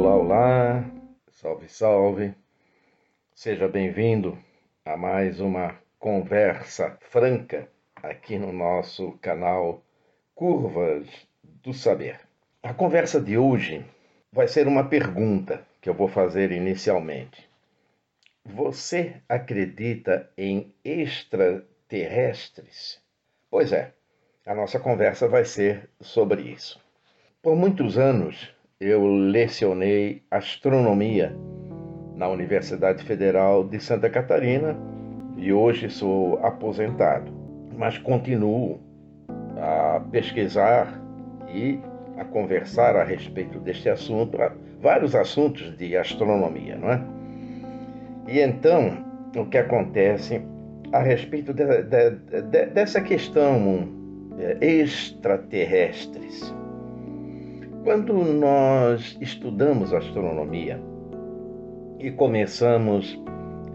Olá, olá, salve, salve. Seja bem-vindo a mais uma conversa franca aqui no nosso canal Curvas do Saber. A conversa de hoje vai ser uma pergunta que eu vou fazer inicialmente. Você acredita em extraterrestres? Pois é, a nossa conversa vai ser sobre isso. Por muitos anos eu lecionei astronomia na Universidade Federal de Santa Catarina e hoje sou aposentado, mas continuo a pesquisar e a conversar a respeito deste assunto, vários assuntos de astronomia, não é? E então, o que acontece a respeito de, de, de, dessa questão é, extraterrestres? Quando nós estudamos astronomia e começamos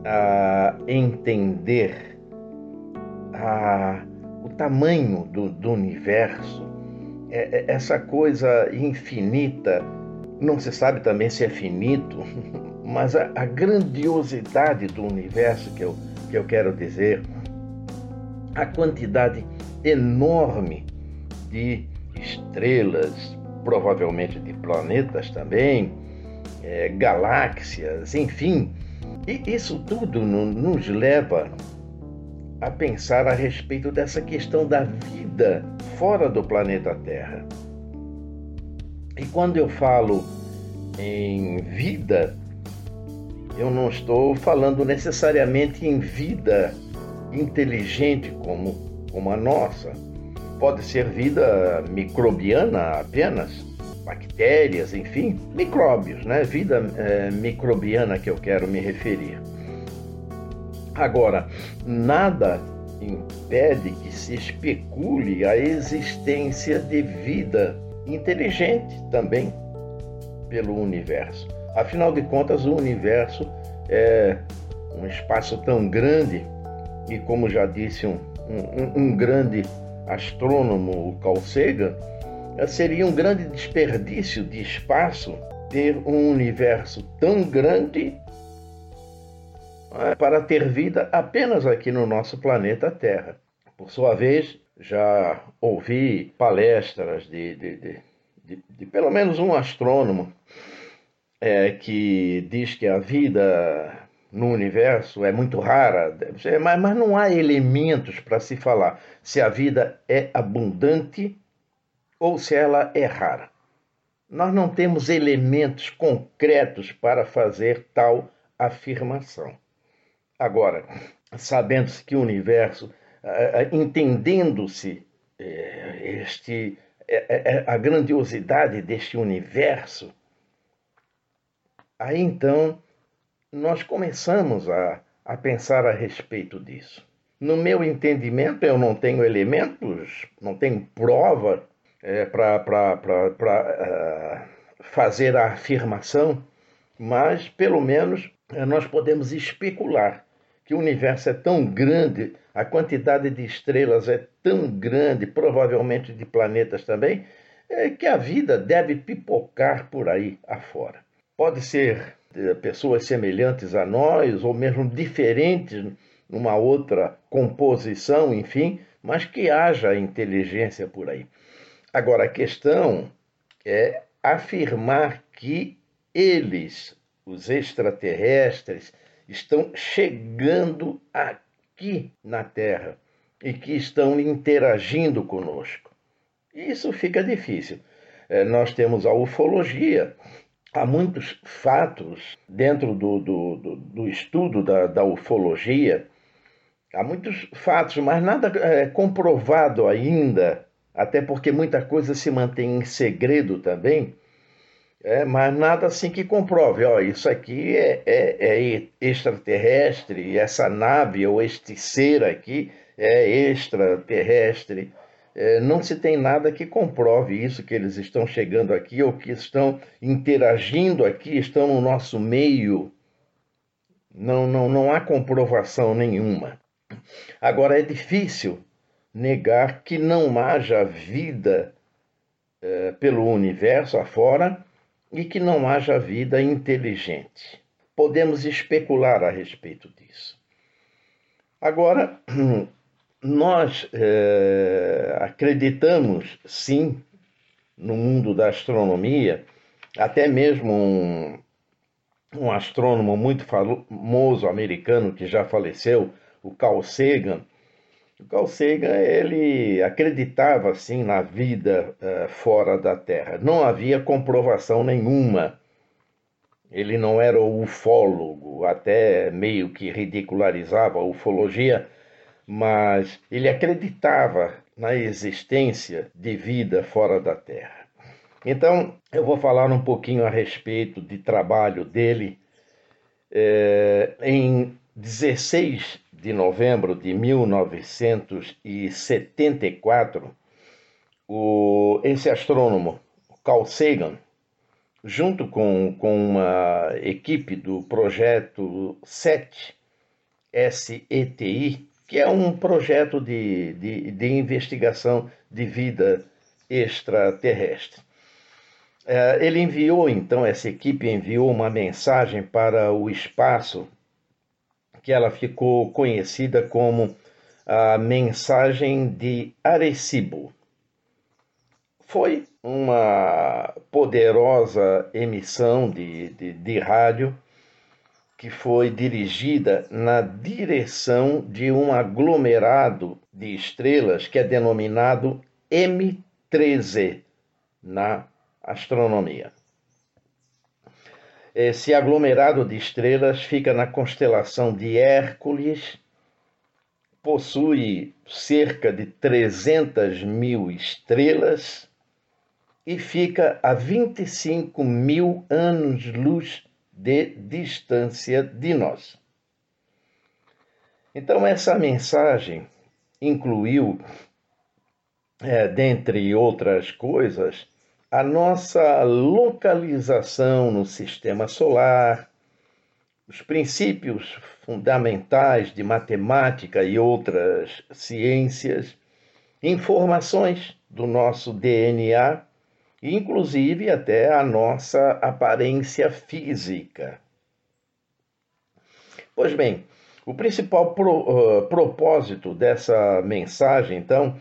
a entender a, o tamanho do, do universo, é, é, essa coisa infinita, não se sabe também se é finito, mas a, a grandiosidade do universo que eu, que eu quero dizer, a quantidade enorme de estrelas, provavelmente de planetas também, é, galáxias, enfim. E isso tudo nos leva a pensar a respeito dessa questão da vida fora do planeta Terra. E quando eu falo em vida, eu não estou falando necessariamente em vida inteligente como, como a nossa pode ser vida microbiana apenas, bactérias, enfim, micróbios, né? Vida é, microbiana que eu quero me referir. Agora, nada impede que se especule a existência de vida inteligente também pelo universo. Afinal de contas, o universo é um espaço tão grande e, como já disse um, um, um grande astrônomo Carl Sagan, seria um grande desperdício de espaço ter um universo tão grande é, para ter vida apenas aqui no nosso planeta Terra. Por sua vez, já ouvi palestras de, de, de, de, de pelo menos um astrônomo é, que diz que a vida no universo é muito rara, mas, não há elementos para se falar se a vida é abundante ou se ela é rara. Nós não temos elementos concretos para fazer tal afirmação. Agora, sabendo-se que o universo, entendendo-se é, este é, é, a grandiosidade deste universo, aí então nós começamos a, a pensar a respeito disso. No meu entendimento, eu não tenho elementos, não tenho prova é, para uh, fazer a afirmação, mas pelo menos uh, nós podemos especular que o universo é tão grande, a quantidade de estrelas é tão grande, provavelmente de planetas também, é, que a vida deve pipocar por aí afora. Pode ser pessoas semelhantes a nós, ou mesmo diferentes numa outra composição, enfim, mas que haja inteligência por aí. Agora, a questão é afirmar que eles, os extraterrestres, estão chegando aqui na Terra e que estão interagindo conosco. Isso fica difícil. É, nós temos a ufologia, há muitos fatos dentro do, do, do, do estudo da, da, ufologia, há muitos fatos, mas nada é comprovado ainda, até porque muita coisa se mantém em segredo também, é, mas nada assim que comprove, ó, isso aqui é, é, é extraterrestre, essa nave ou este ser aqui é extraterrestre é, não se tem nada que comprove isso, que eles estão chegando aqui ou que estão interagindo aqui, estão no nosso meio. Não, não, não há comprovação nenhuma. Agora, é difícil negar que não haja vida é, pelo universo afora e que não haja vida inteligente. Podemos especular a respeito disso. Agora, nós é, acreditamos sim no mundo da astronomia, até mesmo um, um astrônomo muito famoso americano que já faleceu, o Carl Sagan. O Carl Sagan ele acreditava assim na vida uh, fora da Terra. Não havia comprovação nenhuma. Ele não era ufólogo, até meio que ridicularizava a ufologia, mas ele acreditava na existência de vida fora da Terra. Então, eu vou falar um pouquinho a respeito de trabalho dele. É, em 16 de novembro de 1974, o, esse astrônomo, Carl Sagan, junto com, com uma equipe do projeto SET, SETI, que é um projeto de, de, de investigação de vida extraterrestre. É, ele enviou, então, essa equipe enviou uma mensagem para o espaço que ela ficou conhecida como a mensagem de Arecibo. Foi uma poderosa emissão de, de, de rádio que foi dirigida na direção de um aglomerado de estrelas que é denominado M13 na astronomia. Esse aglomerado de estrelas fica na constelação de Hércules, possui cerca de 300 mil estrelas e fica a 25 mil anos-luz de distância de nós. Então, essa mensagem incluiu, é, dentre outras coisas, a nossa localização no sistema solar, os princípios fundamentais de matemática e outras ciências, informações do nosso DNA inclusive até a nossa aparência física. Pois bem, o principal pro, uh, propósito dessa mensagem, então,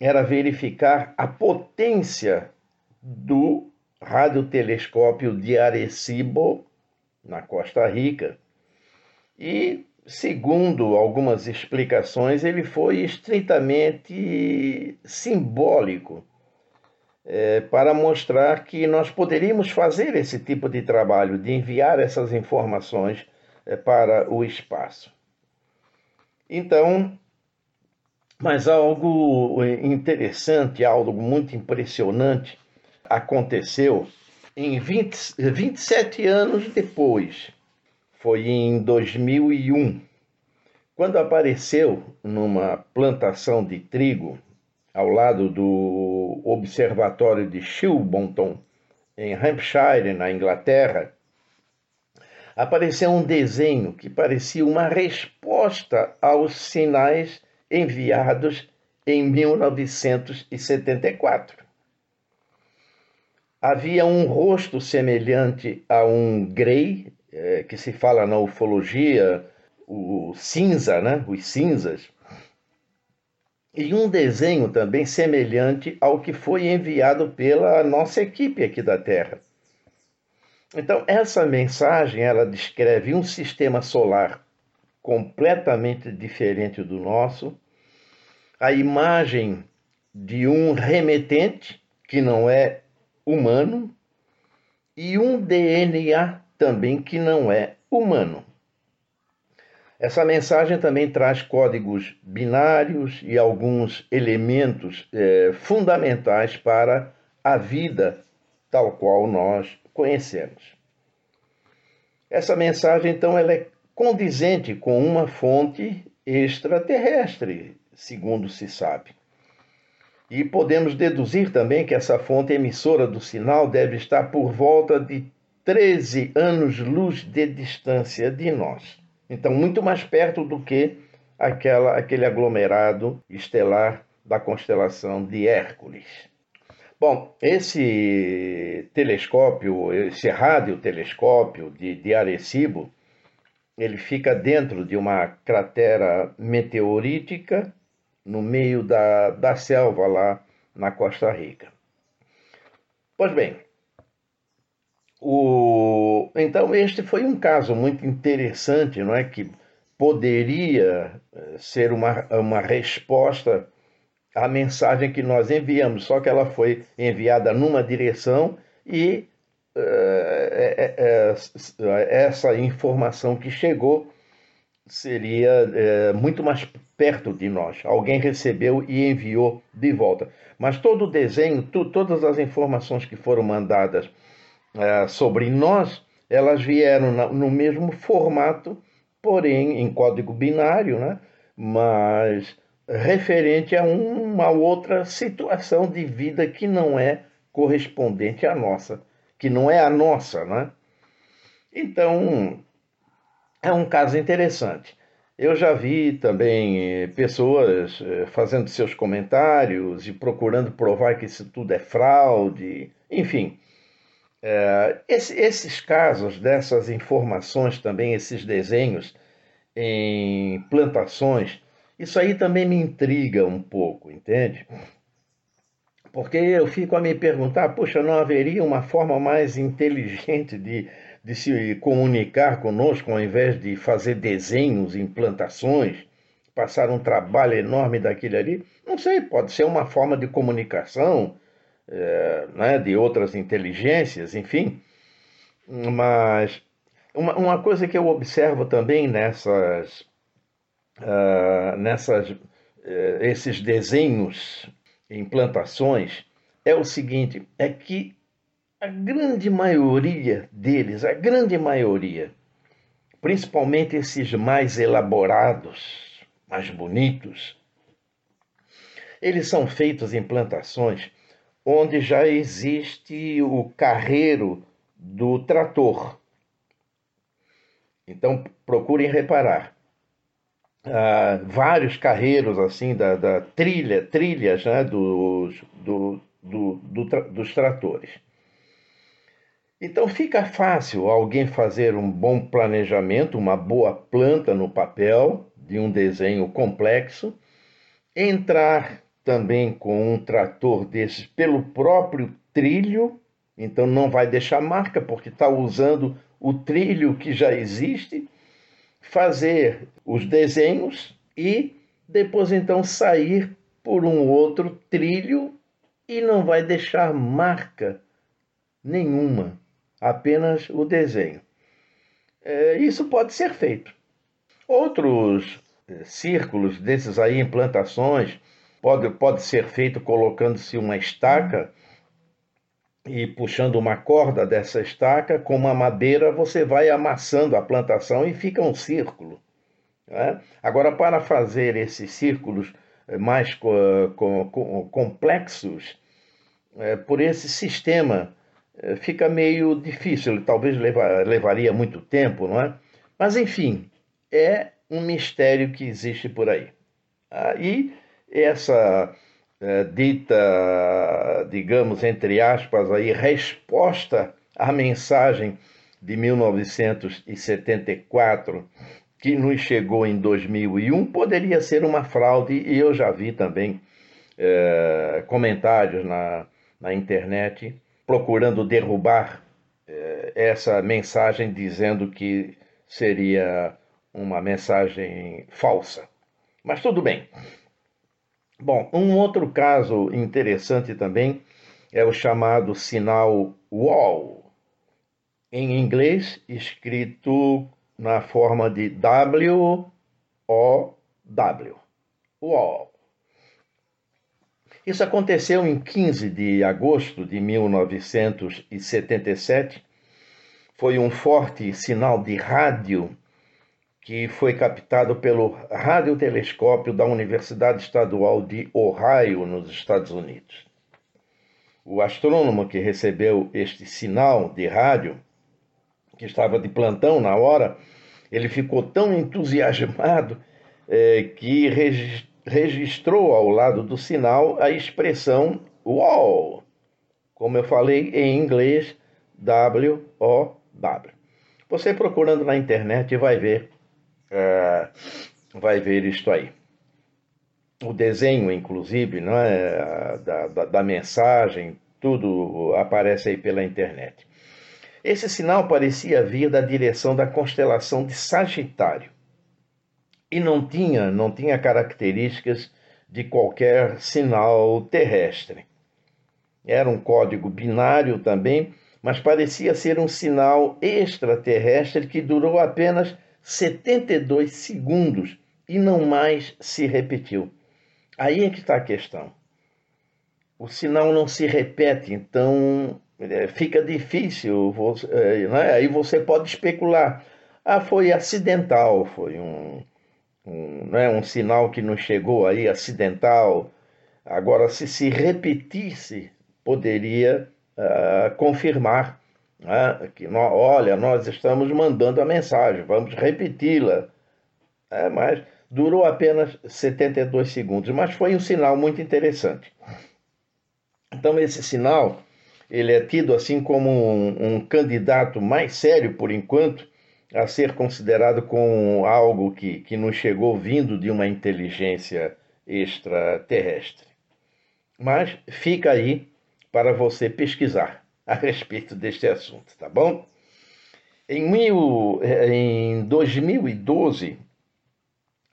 era verificar a potência do radiotelescópio de Arecibo, na Costa Rica. E, segundo algumas explicações, ele foi estritamente simbólico é, para mostrar que nós poderíamos fazer esse tipo de trabalho, de enviar essas informações é, para o espaço. Então, mas algo interessante, algo muito impressionante aconteceu em 20, 27 anos depois. Foi em 2001, quando apareceu numa plantação de trigo ao lado do Observatório de Shilbonton, em Hampshire, na Inglaterra, apareceu um desenho que parecia uma resposta aos sinais enviados em 1974. Havia um rosto semelhante a um grey, é, que se fala na ufologia, o cinza, né? os cinzas, e um desenho também semelhante ao que foi enviado pela nossa equipe aqui da Terra. Então, essa mensagem ela descreve um sistema solar completamente diferente do nosso, a imagem de um remetente que não é humano e um DNA também que não é humano. Essa mensagem também traz códigos binários e alguns elementos é, fundamentais para a vida tal qual nós conhecemos. Essa mensagem, então, ela é condizente com uma fonte extraterrestre, segundo se sabe. E podemos deduzir também que essa fonte emissora do sinal deve estar por volta de 13 anos-luz de distância de nós. Então, muito mais perto do que aquela, aquele aglomerado estelar da constelação de Hércules. Bom, esse telescópio, esse radiotelescópio de, de Arecibo, ele fica dentro de uma cratera meteorítica no meio da, da selva lá na Costa Rica. Pois bem, o, então este foi um caso muito interessante, não é que poderia eh, ser uma, uma resposta à mensagem que nós enviamos, só que ela foi enviada numa direção e é, essa informação que chegou seria muito mais perto de nós. Alguém recebeu e enviou de volta. Mas todo o desenho, tu, todas as informações que foram mandadas sobre nós, elas vieram no mesmo formato, porém em código binário, né? mas referente a uma outra situação de vida que não é correspondente à nossa que não é a nossa, né? Então, é um caso interessante. Eu já vi também eh, pessoas eh, fazendo seus comentários e procurando provar que isso tudo é fraude, enfim. É, esse, esses casos, dessas informações também, esses desenhos em plantações, isso aí também me intriga um pouco, entende? Porque eu fico a me perguntar, puxa, não haveria uma forma mais inteligente de, de se comunicar conosco ao invés de fazer desenhos, implantações, passar um trabalho enorme daquele ali? Não sei, pode ser uma forma de comunicação é, né, de outras inteligências, enfim. Mas uma, uma coisa que eu observo também nessas, uh, nessas uh, esses desenhos implantações é o seguinte: é que a grande maioria deles, a grande maioria, principalmente esses mais elaborados, mais bonitos, eles são feitos em plantações onde já existe o carreiro do trator. Então procurem reparar uh, vários carreiros assim da, da trilha, trilhas né, dos, do, do, do, dos tratores. Então fica fácil alguém fazer um bom planejamento, uma boa planta no papel de um desenho complexo, entrar também com um trator desses pelo próprio trilho, então não vai deixar marca porque está usando o trilho que já existe fazer os desenhos e depois então sair por um outro trilho e não vai deixar marca nenhuma, apenas o desenho. É, isso pode ser feito. Outros é, círculos desses aí, implantações, pode, pode ser feito colocando-se uma estaca e puxando uma corda dessa estaca com uma madeira, você vai amassando a plantação e fica um círculo. Né? Agora, para fazer esses círculos eh, mais co co complexos, é, por esse sistema, é, fica meio difícil, talvez leva levaria muito tempo, não é? Mas, enfim, é um mistério que existe por aí. Ah, essa é, dita, digamos, entre aspas, aí, resposta à mensagem de 1974 que nos chegou em 2001 poderia ser uma fraude e eu já vi também é, comentários na, na internet procurando derrubar é, essa mensagem dizendo que seria uma mensagem falsa. Mas tudo bem. Bom, um outro caso interessante também é o chamado sinal WOW, em inglês escrito na forma de W-O-W. WOW. Isso aconteceu em 15 de agosto de 1977. Foi um forte sinal de rádio que foi captado pelo radiotelescópio da Universidade Estadual de Ohio, nos Estados Unidos. O astrônomo que recebeu este sinal de rádio, que estava de plantão na hora, ele ficou tão entusiasmado é, que registrou ao lado do sinal a expressão "Uau!". Como eu falei em inglês, W-O-W. Você procurando na internet vai ver, vai ver isto aí. O desenho, inclusive, não é, da, da, da mensagem, tudo aparece aí pela internet. Esse sinal parecia vir da direção da constelação de Sagitário e não tinha, não tinha características de qualquer sinal terrestre. Era um código binário também, mas parecia ser um sinal extraterrestre que durou apenas 72 segundos e não mais se repetiu. Aí é que está a questão. O sinal não se repete, então é, fica difícil. É, né? Aí você pode especular. Ah, foi acidental, foi um, um, né, um sinal que nos chegou aí, acidental. Agora, se se repetisse, poderia uh, confirmar né, que, olha, nós estamos mandando a mensagem, vamos repeti-la. É, mas durou apenas 72 segundos, mas foi um sinal muito interessante. Então, esse sinal ele é tido assim como um, um candidato mais sério, por enquanto, a ser considerado com algo que, que nos chegou vindo de uma inteligência extraterrestre. Mas fica aí para você pesquisar a respeito deste assunto, tá bom? Em, mil, em 2012,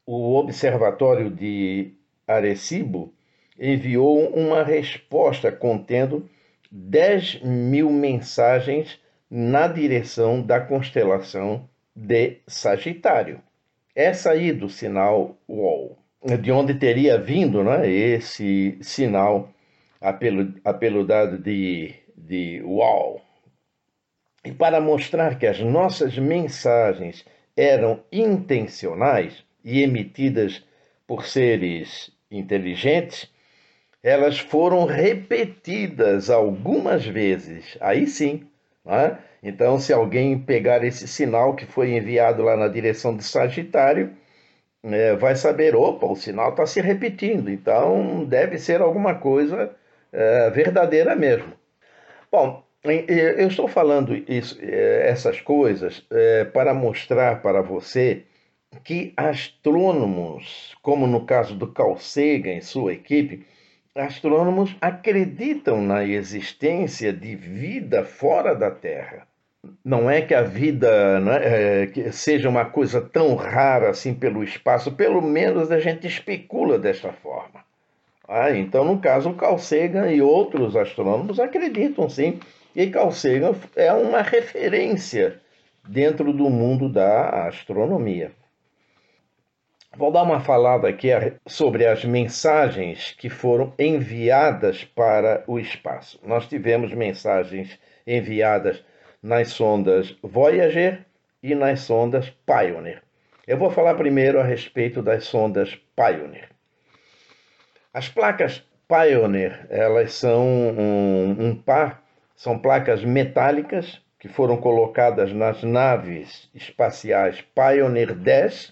o Observatório de Arecibo enviou uma resposta contendo 10 mil mensagens na direção da constelação de Sagitário. Essa aí do sinal UOL, de onde teria vindo né, esse sinal apeludado de, de UOL. E para mostrar que as nossas mensagens eram intencionais e emitidas por seres inteligentes, elas foram repetidas algumas vezes. Aí sim. Né? Então, se alguém pegar esse sinal que foi enviado lá na direção de Sagitário, é, vai saber: opa, o sinal está se repetindo. Então, deve ser alguma coisa é, verdadeira mesmo. Bom, eu estou falando isso, é, essas coisas é, para mostrar para você que astrônomos, como no caso do Carl Sagan e sua equipe, astrônomos acreditam na existência de vida fora da Terra. Não é que a vida né, é, que seja uma coisa tão rara assim pelo espaço, pelo menos a gente especula desta forma. Ah, então, no caso, Carl Sagan e outros astrônomos acreditam sim, e Carl Sagan é uma referência dentro do mundo da astronomia. Vou dar uma falada aqui sobre as mensagens que foram enviadas para o espaço. Nós tivemos mensagens enviadas nas sondas Voyager e nas sondas Pioneer. Eu vou falar primeiro a respeito das sondas Pioneer. As placas Pioneer, elas são um, um par, são placas metálicas que foram colocadas nas naves espaciais Pioneer 10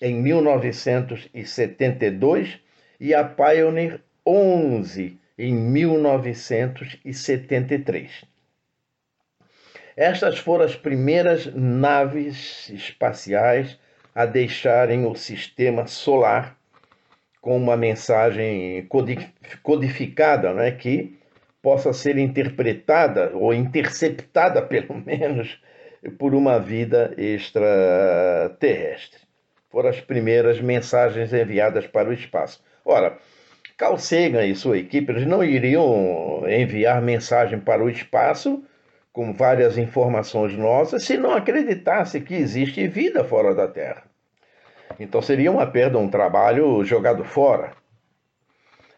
em 1972 e a Pioneer 11 em 1973. Estas foram as primeiras naves espaciais a deixarem o sistema solar com uma mensagem codificada, né, que possa ser interpretada ou interceptada, pelo menos, por uma vida extraterrestre foram as primeiras mensagens enviadas para o espaço. Ora, Carl Sagan e sua equipe eles não iriam enviar mensagem para o espaço com várias informações nossas se não acreditasse que existe vida fora da Terra. Então seria uma perda, um trabalho jogado fora.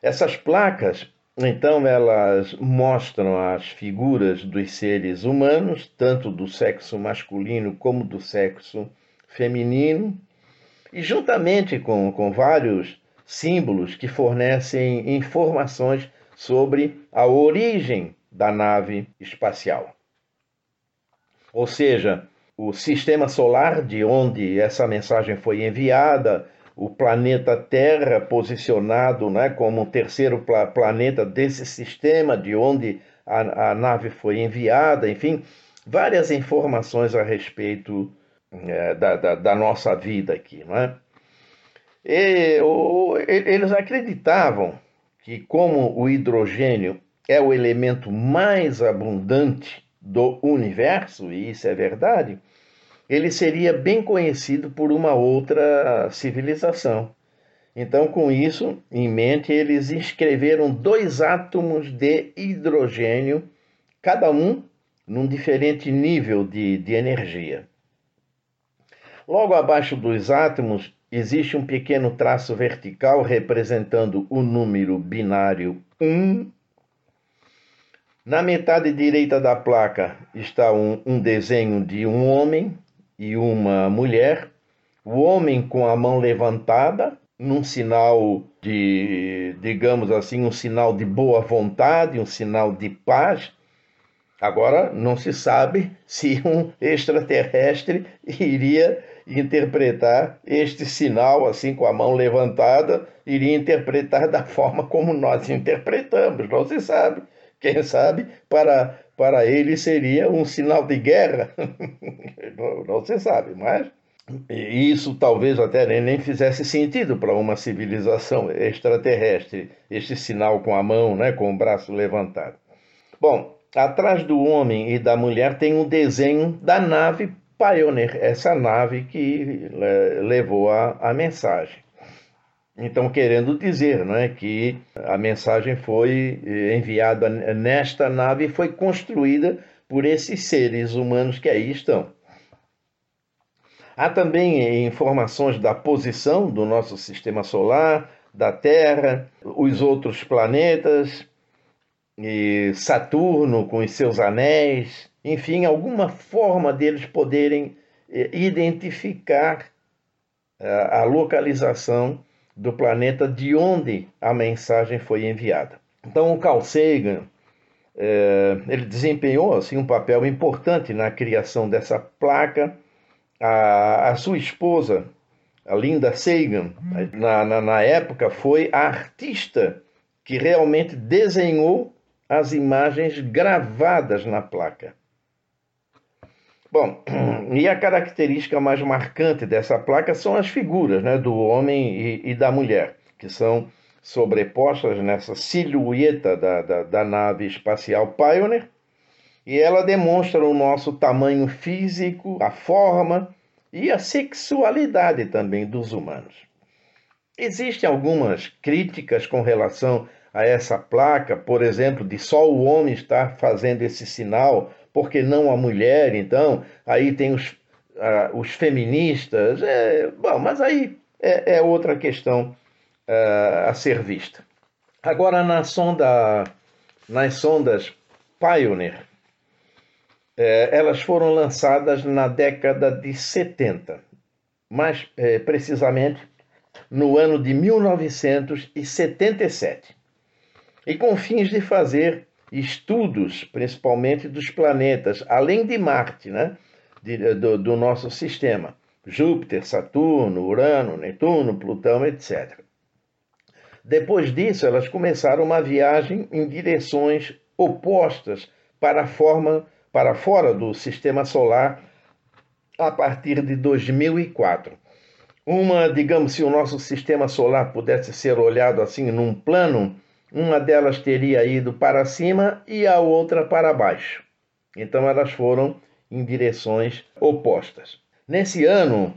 Essas placas, então, elas mostram as figuras dos seres humanos, tanto do sexo masculino como do sexo feminino, e juntamente com, com vários símbolos que fornecem informações sobre a origem da nave espacial. Ou seja, o sistema solar de onde essa mensagem foi enviada, o planeta Terra posicionado né, como o terceiro planeta desse sistema, de onde a, a nave foi enviada, enfim, várias informações a respeito é, da, da, da, nossa vida aqui, não é? E, o, eles acreditavam que, como o hidrogênio é o elemento mais abundante do universo, e isso é verdade, ele seria bem conhecido por uma outra civilização. Então, com isso em mente, eles escreveram dois átomos de hidrogênio, cada um num diferente nível de, de energia. Logo abaixo dos átomos existe um pequeno traço vertical representando o número binário 1. Na metade direita da placa está um, um desenho de um homem e uma mulher, o homem com a mão levantada, num sinal de, digamos assim, um sinal de boa vontade, um sinal de paz. Agora, não se sabe se um extraterrestre iria interpretar este sinal, assim, com a mão levantada, iria interpretar da forma como nós interpretamos, não se sabe. Quem sabe para, para ele seria um sinal de guerra, não, não se sabe, mas isso talvez até nem fizesse sentido para uma civilização extraterrestre, este sinal com a mão, né, com o braço levantado. Bom, atrás do homem e da mulher tem um desenho da nave Pioneer, essa nave que levou a, a mensagem. Então, querendo dizer não é, que a mensagem foi eh, enviada nesta nave e foi construída por esses seres humanos que aí estão. Há também informações da posição do nosso sistema solar, da Terra, os outros planetas, e Saturno com os seus anéis, enfim, alguma forma deles poderem eh, identificar eh, a localização do planeta de onde a mensagem foi enviada. Então, o Carl Sagan eh, ele desempenhou assim um papel importante na criação dessa placa. A, a sua esposa, a Linda Sagan, na, na, na época foi a artista que realmente desenhou as imagens gravadas na placa. Bom, e a característica mais marcante dessa placa são as figuras né, do homem e, e da mulher, que são sobrepostas nessa silhueta da, da, da nave espacial Pioneer, e ela demonstra o nosso tamanho físico, a forma e a sexualidade também dos humanos. Existem algumas críticas com relação a essa placa, por exemplo, de só o homem estar fazendo esse sinal, porque não a mulher, então, aí tem os, os feministas, é, bom, mas aí é, é outra questão uh, a ser vista. Agora, na sonda, nas sondas Pioneer, é, elas foram lançadas na década de 70, mais é, precisamente no ano de 1977 e com fins de fazer estudos, principalmente dos planetas, além de Marte, né? De, do, do nosso sistema. Júpiter, Saturno, Urano, Netuno, Plutão, etc. Depois disso, elas começaram uma viagem em direções opostas para, forma, para fora do sistema solar a partir de 2004. Uma, digamos, se o nosso sistema solar pudesse ser olhado assim num plano uma delas teria ido para cima e a outra para baixo. Então elas foram em direções opostas. Nesse ano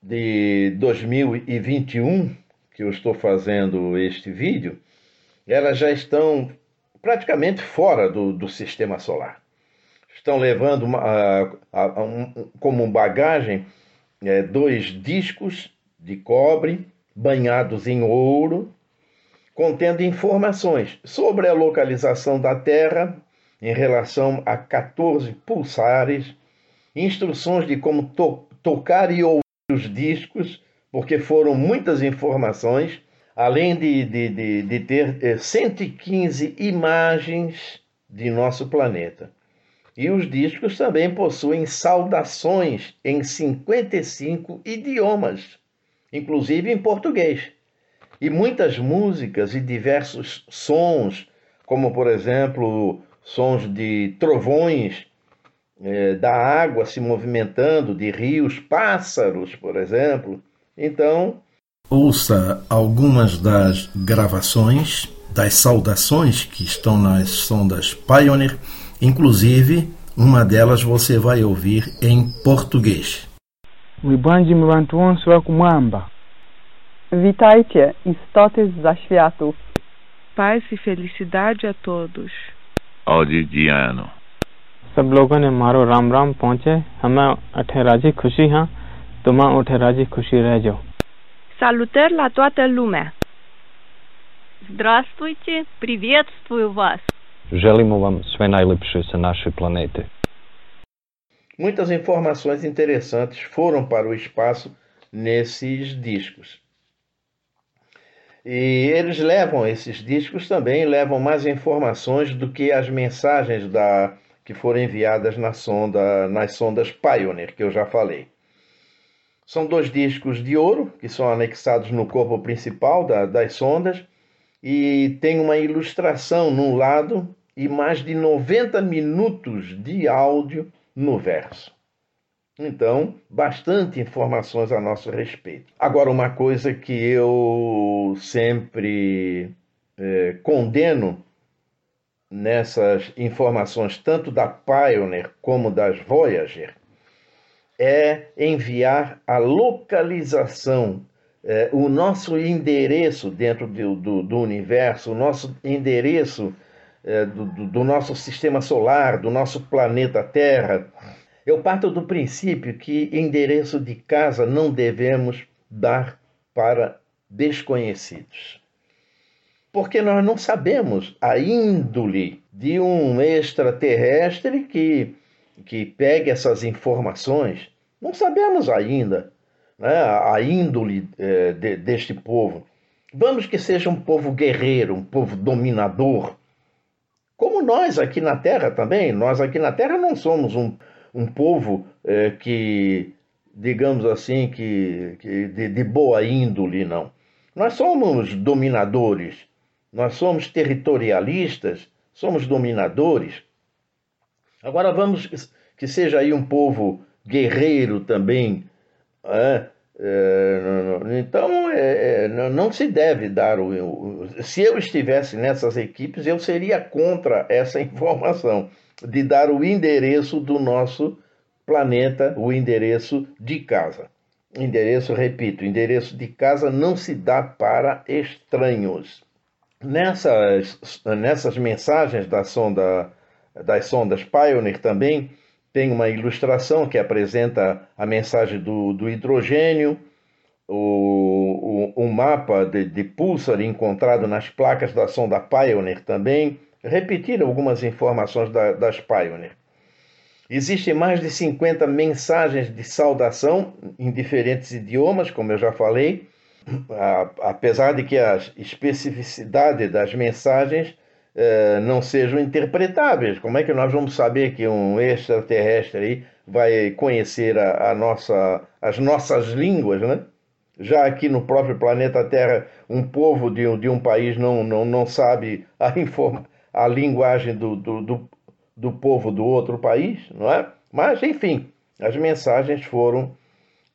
de 2021, que eu estou fazendo este vídeo, elas já estão praticamente fora do, do sistema solar. Estão levando uma, a, a, um, como bagagem é, dois discos de cobre banhados em ouro contendo informações sobre a localização da Terra em relação a 14 pulsares, instruções de como to tocar e ouvir os discos, porque foram muitas informações, além de, de, de, de ter 115 eh, imagens de nosso planeta. E os discos também possuem saudações em 55 idiomas, inclusive em português e muitas músicas e diversos sons, como por exemplo sons de trovões, é, da água se movimentando, de rios, pássaros, por exemplo. Então. Ouça algumas das gravações, das saudações que estão nas sondas Pioneer, inclusive uma delas você vai ouvir em português. Mwibwanji mwantu wonse. Witajcie, istoty z zaświatów. Paz e felicidade a todos. Audidiano. सब लोगों ने मारो राम राम पहुँचे हमें अठे राजी खुशी हाँ तुम उठे राजी खुशी रह जाओ Salutări la toată lumea! Здравствуйте, приветствую вас. Želimo vam sve najlepše sa naše planete. Muitas informações interessantes foram para o espaço nesses discos. E eles levam, esses discos também levam mais informações do que as mensagens da, que foram enviadas na sonda, nas sondas Pioneer, que eu já falei. São dois discos de ouro que são anexados no corpo principal da, das sondas e tem uma ilustração no lado e mais de 90 minutos de áudio no verso. Então, bastante informações a nosso respeito. Agora, uma coisa que eu sempre é, condeno nessas informações, tanto da Pioneer como das Voyager, é enviar a localização, é, o nosso endereço dentro do, do, do, universo, o nosso endereço é, do, do nosso sistema solar, do nosso planeta Terra eu parto do princípio que endereço de casa não devemos dar para desconhecidos. Porque nós não sabemos a índole de um extraterrestre que, que pegue essas informações. Não sabemos ainda né, a índole é, de, deste povo. Vamos que seja um povo guerreiro, um povo dominador. Como nós aqui na Terra também. Nós aqui na Terra não somos um, um povo é, que, digamos assim, que, que de, de boa índole, não. Nós somos dominadores, nós somos territorialistas, somos dominadores. Agora vamos que seja aí um povo guerreiro também. É, é, então, é, é não se deve dar o, o. Se eu estivesse nessas equipes, eu seria contra essa informação de dar o endereço do nosso planeta, o endereço de casa. Endereço, repito, endereço de casa não se dá para estranhos. Nessas, nessas mensagens da sonda, das sondas Pioneer também tem uma ilustração que apresenta a mensagem do, do hidrogênio, o, o, mapa de, de pulsar encontrado nas placas da sonda Pioneer também, repetir algumas informações da, das Pioneer. Existem mais de 50 mensagens de saudação em diferentes idiomas, como eu já falei, apesar de que a especificidade das mensagens eh, não sejam interpretáveis. Como é que nós vamos saber que um extraterrestre aí vai conhecer a, a nossa, as nossas línguas, né? Já aqui no próprio planeta Terra, um povo de, de um país não, não, não sabe a informação a linguagem do, do, do, do povo do outro país, não é? Mas, enfim, as mensagens foram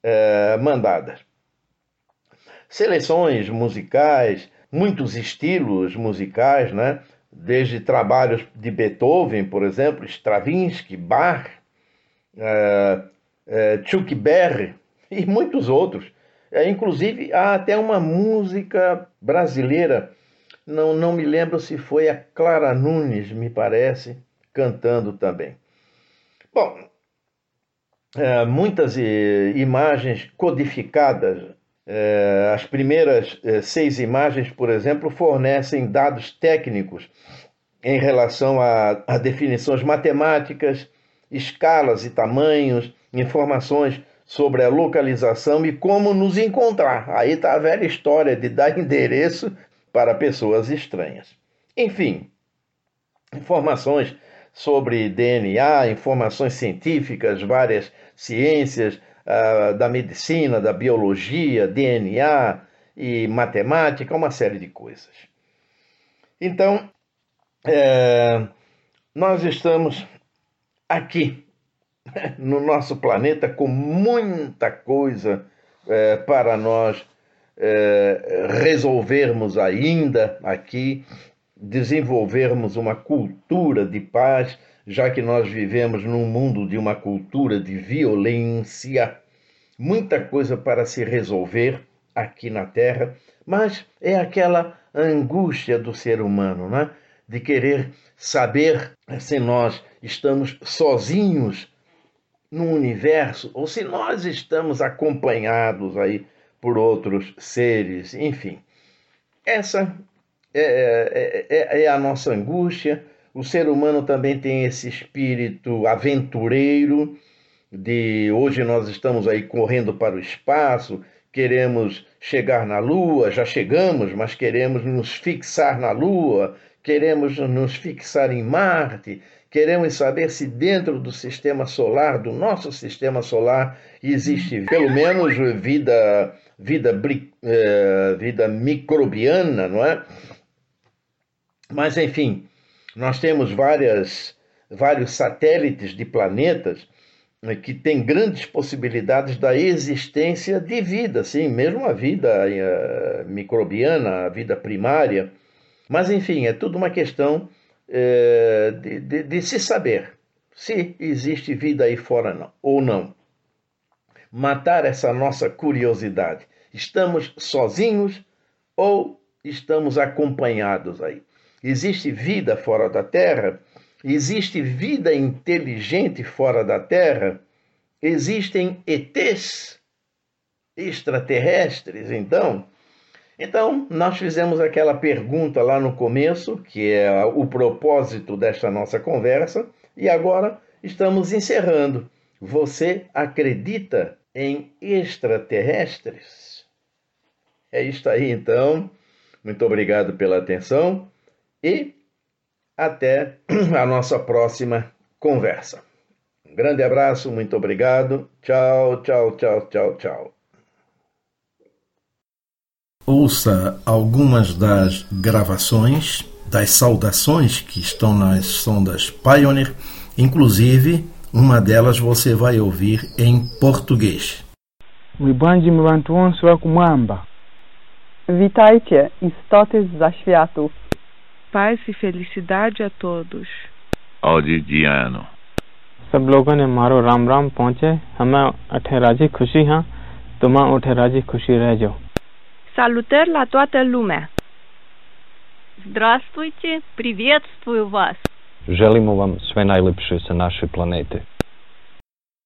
é, mandadas. Seleções musicais, muitos estilos musicais, né? desde trabalhos de Beethoven, por exemplo, Stravinsky, Bach, é, é, Chuck Berry e muitos outros. É, inclusive, há até uma música brasileira não, não me lembro se foi a Clara Nunes, me parece, cantando também. Bom, é, muitas é, imagens codificadas. É, as primeiras é, seis imagens, por exemplo, fornecem dados técnicos em relação a, a definições matemáticas, escalas e tamanhos, informações sobre a localização e como nos encontrar. Aí está a velha história de dar endereço para pessoas estranhas. Enfim, informações sobre DNA, informações científicas, várias ciências uh, da medicina, da biologia, DNA e matemática, uma série de coisas. Então, é, nós estamos aqui no nosso planeta com muita coisa é, para nós é, resolvermos ainda aqui, desenvolvermos uma cultura de paz, já que nós vivemos num mundo de uma cultura de violência, muita coisa para se resolver aqui na Terra, mas é aquela angústia do ser humano, né? de querer saber se nós estamos sozinhos no universo ou se nós estamos acompanhados aí por outros seres, enfim. Essa é, é, é, é, a nossa angústia. O ser humano também tem esse espírito aventureiro de hoje nós estamos aí correndo para o espaço, queremos chegar na Lua, já chegamos, mas queremos nos fixar na Lua, queremos nos fixar em Marte, queremos saber se dentro do sistema solar, do nosso sistema solar, existe pelo menos vida vida, eh, vida microbiana, não é? Mas, enfim, nós temos várias, vários satélites de planetas né, que têm grandes possibilidades da existência de vida, sim, mesmo a vida uh, microbiana, a vida primária. Mas, enfim, é tudo uma questão uh, de, de, de se saber se existe vida aí fora não, ou não matar essa nossa curiosidade. Estamos sozinhos ou estamos acompanhados aí? Existe vida fora da Terra? Existe vida inteligente fora da Terra? Existem ETs extraterrestres, então? Então, nós fizemos aquela pergunta lá no começo, que é o propósito desta nossa conversa, e agora estamos encerrando. Você acredita em extraterrestres? É isso aí então. Muito obrigado pela atenção e até a nossa próxima conversa. Um grande abraço, muito obrigado. Tchau, tchau, tchau, tchau, tchau Ouça algumas das gravações das saudações que estão nas sondas Pioneer, inclusive uma delas você vai ouvir em português. Mwibwanji mwantu wonse wa kumwamba. Witajcie, istoty z zaświatów. Paz e felicidade a todos. Audi Diano. सब लोगों ने मारो राम राम पहुँचे हमें अठे राजी खुशी हाँ तुम उठे राजी खुशी रह जाओ Salutări la toată lumea. Здравствуйте, приветствую вас. Želimo vam sve najlepše sa naše planete.